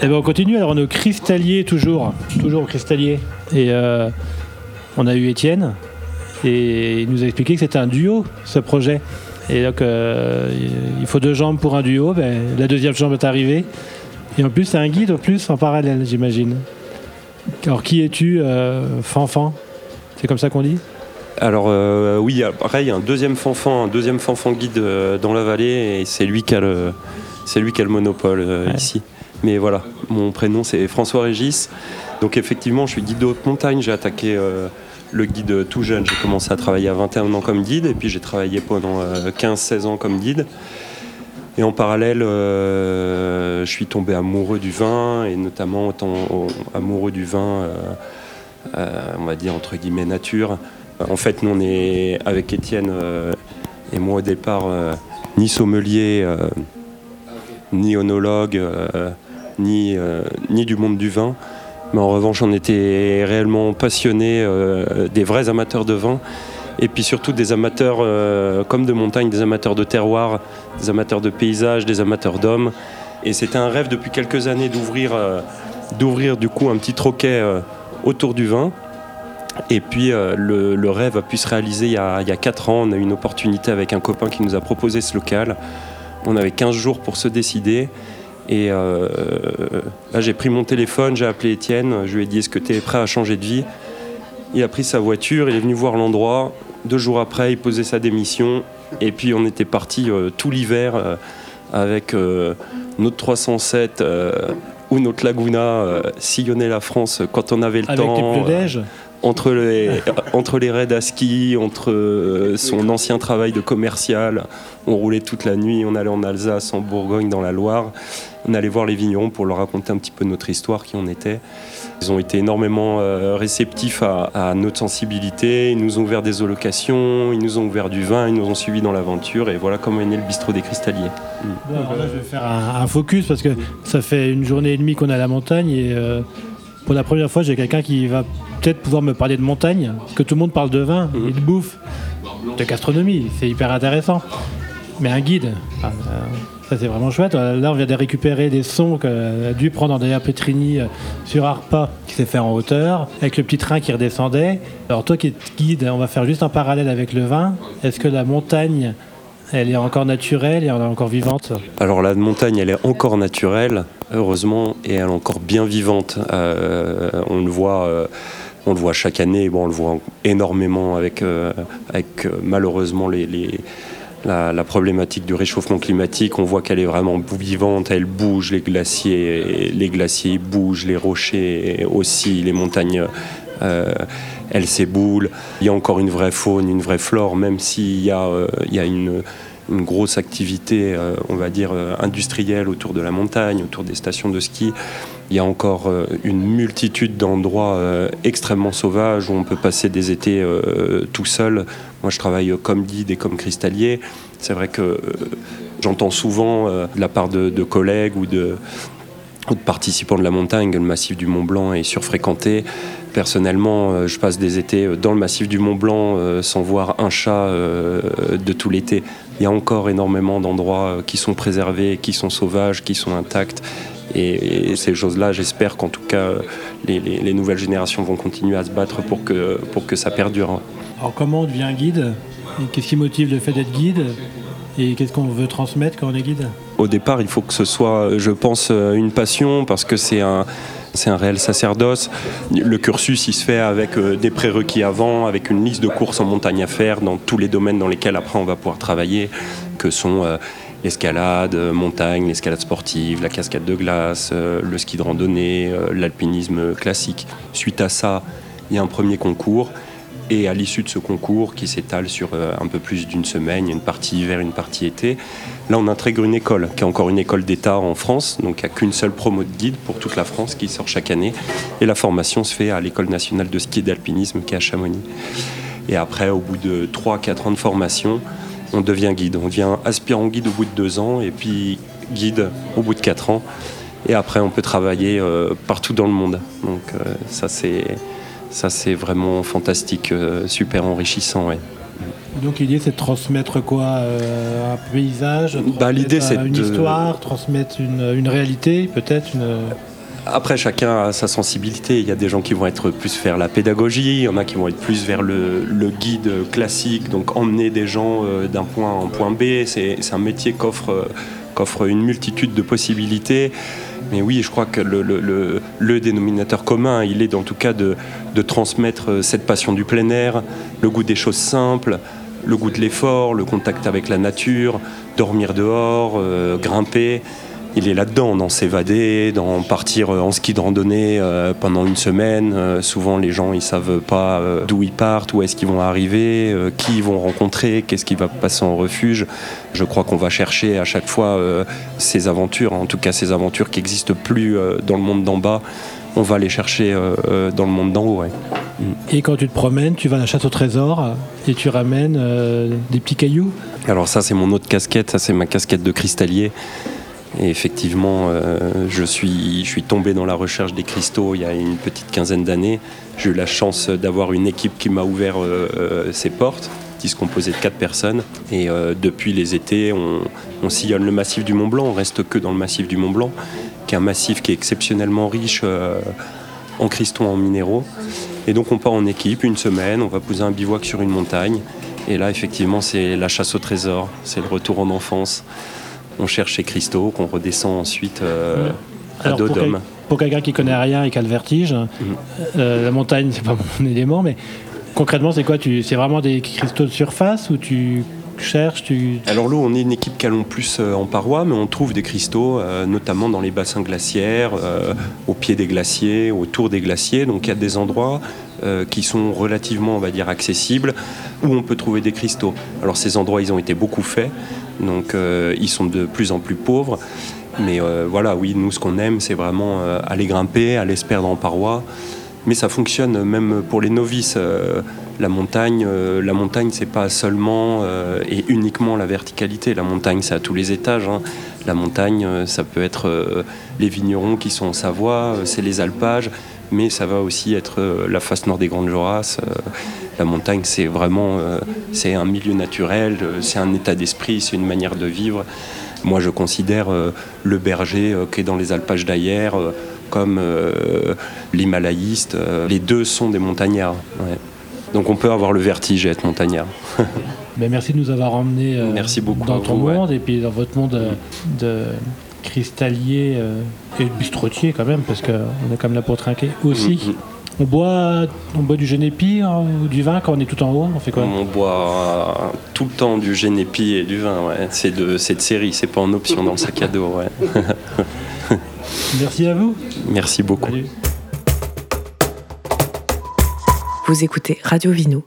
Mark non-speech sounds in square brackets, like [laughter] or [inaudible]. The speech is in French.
Eh ben on continue, alors on est au cristallier toujours, toujours au cristallier. Et euh, on a eu Étienne, et il nous a expliqué que c'était un duo, ce projet. Et donc euh, il faut deux jambes pour un duo, ben, la deuxième jambe est arrivée. Et en plus c'est un guide en plus en parallèle j'imagine. Alors qui es-tu, euh, Fanfan? C'est comme ça qu'on dit? Alors euh, oui, après il y a un deuxième fanfan, un deuxième fanfan guide euh, dans la vallée et c'est lui qui a le, c'est lui qui a le monopole euh, Ouais. ici. Mais voilà, mon prénom c'est François Régis. Donc effectivement, je suis guide de haute montagne. J'ai attaqué euh, le guide tout jeune. J'ai commencé à travailler à 21 ans comme guide et puis j'ai travaillé pendant euh, 15-16 ans comme guide. Et en parallèle, euh, je suis tombé amoureux du vin et notamment amoureux du vin, euh, euh, on va dire entre guillemets nature. En fait, nous on est avec Étienne euh, et moi au départ euh, ni sommelier, euh, ni onologue, euh, ni, euh, ni du monde du vin. Mais en revanche, on était réellement passionnés, euh, des vrais amateurs de vin. Et puis surtout des amateurs euh, comme de montagne, des amateurs de terroir, des amateurs de paysage, des amateurs d'hommes. Et c'était un rêve depuis quelques années d'ouvrir, du coup un petit troquet autour du vin. Et puis le, le rêve a pu se réaliser il y, a, il y a 4 ans. On a eu une opportunité avec un copain qui nous a proposé ce local. On avait 15 jours pour se décider. Et euh, là, j'ai pris mon téléphone, j'ai appelé Étienne, je lui ai dit Est-ce que tu es prêt à changer de vie? Il a pris sa voiture, il est venu voir l'endroit. Deux jours après, il posait sa démission. Et puis, on était parti euh, tout l'hiver euh, avec notre 307 euh, ou notre Laguna sillonner la France quand on avait le Avec temps. Entre les, entre les raids à ski, entre euh, son ancien travail de commercial, on roulait toute la nuit, on allait en Alsace, en Bourgogne, dans la Loire. On allait voir les vignerons pour leur raconter un petit peu notre histoire, qui on était. Ils ont été énormément euh, réceptifs à, à notre sensibilité. Ils nous ont ouvert des allocations, ils nous ont ouvert du vin, ils nous ont suivis dans l'aventure. Et voilà comment est né le bistrot des cristalliers. Alors là, je vais faire un, un focus parce que ça fait une journée et demie qu'on est à la montagne et euh, pour la première fois, j'ai quelqu'un qui va peut-être pouvoir me parler de montagne. Parce que tout le monde parle de vin et de bouffe, de gastronomie, c'est hyper intéressant. Mais un guide, enfin, euh, ça c'est vraiment chouette. Euh, Là, on vient de récupérer des sons qu'a dû prendre Andrea Petrini euh, sur Arpa, qui s'est fait en hauteur, avec le petit train qui redescendait. Alors toi qui es guide, on va faire juste un parallèle avec le vin. Est-ce que la montagne, elle est encore naturelle et elle est encore vivante? Alors la montagne, elle est encore naturelle, heureusement, et elle est encore bien vivante. Euh, on le voit. euh, on le voit chaque année, bon, on le voit énormément avec, euh, avec malheureusement la, problématique du réchauffement climatique. On voit qu'elle est vraiment vivante, elle bouge, les glaciers, les glaciers bougent, les rochers aussi, les montagnes, euh, elles s'éboulent. Il y a encore une vraie faune, une vraie flore, même s'il y y a une, une grosse activité, euh, on va dire, euh, industrielle autour de la montagne, autour des stations de ski. Il y a encore euh, une multitude d'endroits extrêmement sauvages où on peut passer des étés tout seul. Moi, je travaille comme guide et comme cristallier. C'est vrai que j'entends souvent de la part de, collègues ou de, ou de participants de la montagne le massif du Mont Blanc est surfréquenté. Personnellement, je passe des étés dans le massif du Mont Blanc sans voir un chat de tout l'été. Il y a encore énormément d'endroits euh, qui sont préservés, qui sont sauvages, qui sont intacts. Et, et ces choses-là, j'espère qu'en tout cas, les, les- les nouvelles générations vont continuer à se battre pour que, pour que ça perdure. Alors comment on devient guide? Qu'est-ce qui motive le fait d'être guide? Et qu'est-ce qu'on veut transmettre quand on est guide? Au départ, il faut que ce soit, je pense, euh, une passion parce que c'est un, c'est un réel sacerdoce. Le cursus, il se fait avec euh, des prérequis avant, avec une liste de courses en montagne à faire dans tous les domaines dans lesquels après on va pouvoir travailler, que sont euh, l'escalade, euh, montagne, l'escalade sportive, la cascade de glace, euh, le ski de randonnée, l'alpinisme classique. Suite à ça, il y a un premier concours. Et à l'issue de ce concours, qui s'étale sur euh, un peu plus d'une semaine, une partie hiver, une partie été, là on intègre une école, qui est encore une école d'État en France, donc il n'y a qu'une seule promo de guide pour toute la France qui sort chaque année. Et la formation se fait à l'École nationale de ski et d'alpinisme qui est à Chamonix. Et après, au bout de 3-4 ans de formation, on devient guide. On devient aspirant guide au bout de 2 ans, et puis guide au bout de 4 ans. Et après, on peut travailler euh, partout dans le monde. Donc euh, ça c'est... Ça, c'est vraiment fantastique, euh, super enrichissant. ouais. Donc l'idée c'est de transmettre quoi euh, Un paysage Bah, l'idée, transmettre, c'est une de- histoire, transmettre une, une réalité, peut-être une... Après, chacun a sa sensibilité. Il y a des gens qui vont être plus vers la pédagogie, il y en a qui vont être plus vers le, guide classique, donc emmener des gens euh, d'un point en point B. C'est un métier qu'offre qu'offre une multitude de possibilités. Mais oui, je crois que le, dénominateur commun, il est en tout cas de, transmettre cette passion du plein air, le goût des choses simples, le goût de l'effort, le contact avec la nature, dormir dehors, euh, grimper il est là-dedans, dans s'évader, dans partir en ski de randonnée euh, pendant une semaine. Euh, souvent, les gens, ils savent pas euh, d'où ils partent, où est-ce qu'ils vont arriver, qui ils vont rencontrer, qu'est-ce qui va passer en refuge. Je crois qu'on va chercher à chaque fois ces aventures, en tout cas ces aventures qui n'existent plus dans le monde d'en bas. On va les chercher dans le monde d'en haut. Mm. Et quand tu te promènes, tu vas à la chasse au trésor et tu ramènes des petits cailloux? Alors ça, c'est mon autre casquette, ça c'est ma casquette de cristallier. Et effectivement, euh, je, suis, tombé dans la recherche des cristaux il y a une petite quinzaine d'années. J'ai eu la chance d'avoir une équipe qui m'a ouvert euh, euh, ses portes, qui se composait de quatre personnes. Et depuis les étés, on, sillonne le massif du Mont Blanc. On reste que dans le massif du Mont Blanc, qui est un massif qui est exceptionnellement riche en cristaux, en minéraux. Et donc on part en équipe une semaine, on va poser un bivouac sur une montagne. Et là, effectivement, c'est la chasse au trésor, c'est le retour en enfance on cherche ces cristaux qu'on redescend ensuite euh, à dos d'homme. Pour quelqu'un qui connaît rien et qui a le vertige, mhm. euh, la montagne, [laughs] c'est pas mon élément, mais concrètement, c'est quoi C'est vraiment des cristaux de surface ou tu cherches tu... Alors nous, on est une équipe qui allons plus euh, en paroi, mais on trouve des cristaux, notamment dans les bassins glaciaires, au pied des glaciers, autour des glaciers. Donc il y a des endroits qui sont relativement, on va dire, accessibles, où on peut trouver des cristaux. Alors ces endroits, ils ont été beaucoup faits. Donc euh, ils sont de plus en plus pauvres. Mais euh, voilà, oui, nous, ce qu'on aime, c'est vraiment euh, aller grimper, aller se perdre en parois. Mais ça fonctionne même pour les novices. la montagne, la montagne, c'est pas seulement et uniquement la verticalité. La montagne, c'est à tous les étages. Hein. La montagne, ça peut être les vignerons qui sont en Savoie, c'est les alpages, mais ça va aussi être la face nord des Grandes Jorasses. La montagne, c'est vraiment euh, c'est un milieu naturel, euh, c'est un état d'esprit, c'est une manière de vivre. Moi, je considère euh, le berger qui est dans les alpages d'Ayer comme l'himalayiste. les deux sont des montagnards. Donc on peut avoir le vertige et être montagnard. [laughs] Ben, merci de nous avoir emmenés merci beaucoup dans ton monde et puis dans votre monde de cristallier et bistrotier quand même, parce qu'on est quand même là pour trinquer aussi. Mm, mm. On boit, on boit du génépi hein, ou du vin quand on est tout en haut On fait quoi? On boit tout le temps du génépi et du vin. Ouais. C'est de cette série, c'est pas en option dans le sac à dos. Ouais. [laughs] Merci à vous. Merci beaucoup. Vous écoutez Radio Vino.